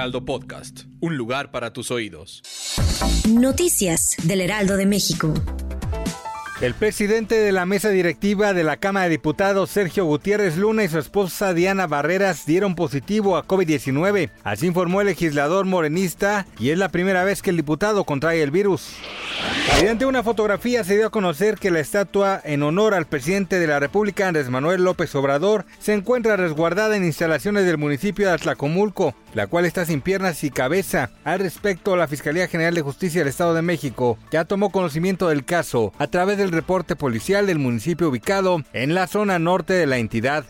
Heraldo Podcast, un lugar para tus oídos. Noticias del Heraldo de México. El presidente de la mesa directiva de la Cámara de Diputados, Sergio Gutiérrez Luna, y su esposa Diana Barreras dieron positivo a COVID-19. Así informó el legislador morenista y es la primera vez que el diputado contrae el virus. Mediante una fotografía se dio a conocer que la estatua en honor al presidente de la República, Andrés Manuel López Obrador, se encuentra resguardada en instalaciones del municipio de Atlacomulco, la cual está sin piernas y cabeza. Al respecto, la Fiscalía General de Justicia del Estado de México ya tomó conocimiento del caso a través del reporte policial del municipio ubicado en la zona norte de la entidad.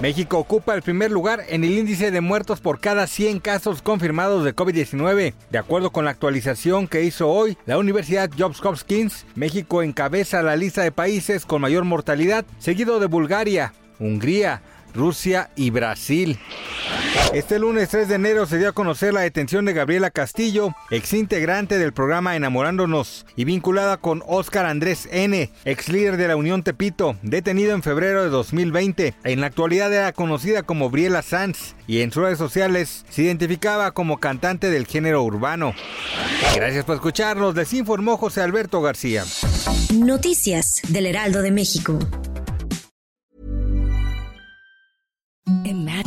México ocupa el primer lugar en el índice de muertos por cada 100 casos confirmados de COVID-19. De acuerdo con la actualización que hizo hoy la Universidad Johns Hopkins, México encabeza la lista de países con mayor mortalidad, seguido de Bulgaria, Hungría, Rusia y Brasil. Este lunes 3 de enero se dio a conocer la detención de Gabriela Castillo, ex integrante del programa Enamorándonos y vinculada con Óscar Andrés N., ex líder de la Unión Tepito, detenido en febrero de 2020. En la actualidad era conocida como Briela Sanz y en sus redes sociales se identificaba como cantante del género urbano. Gracias por escucharnos, les informó José Alberto García. Noticias del Heraldo de México.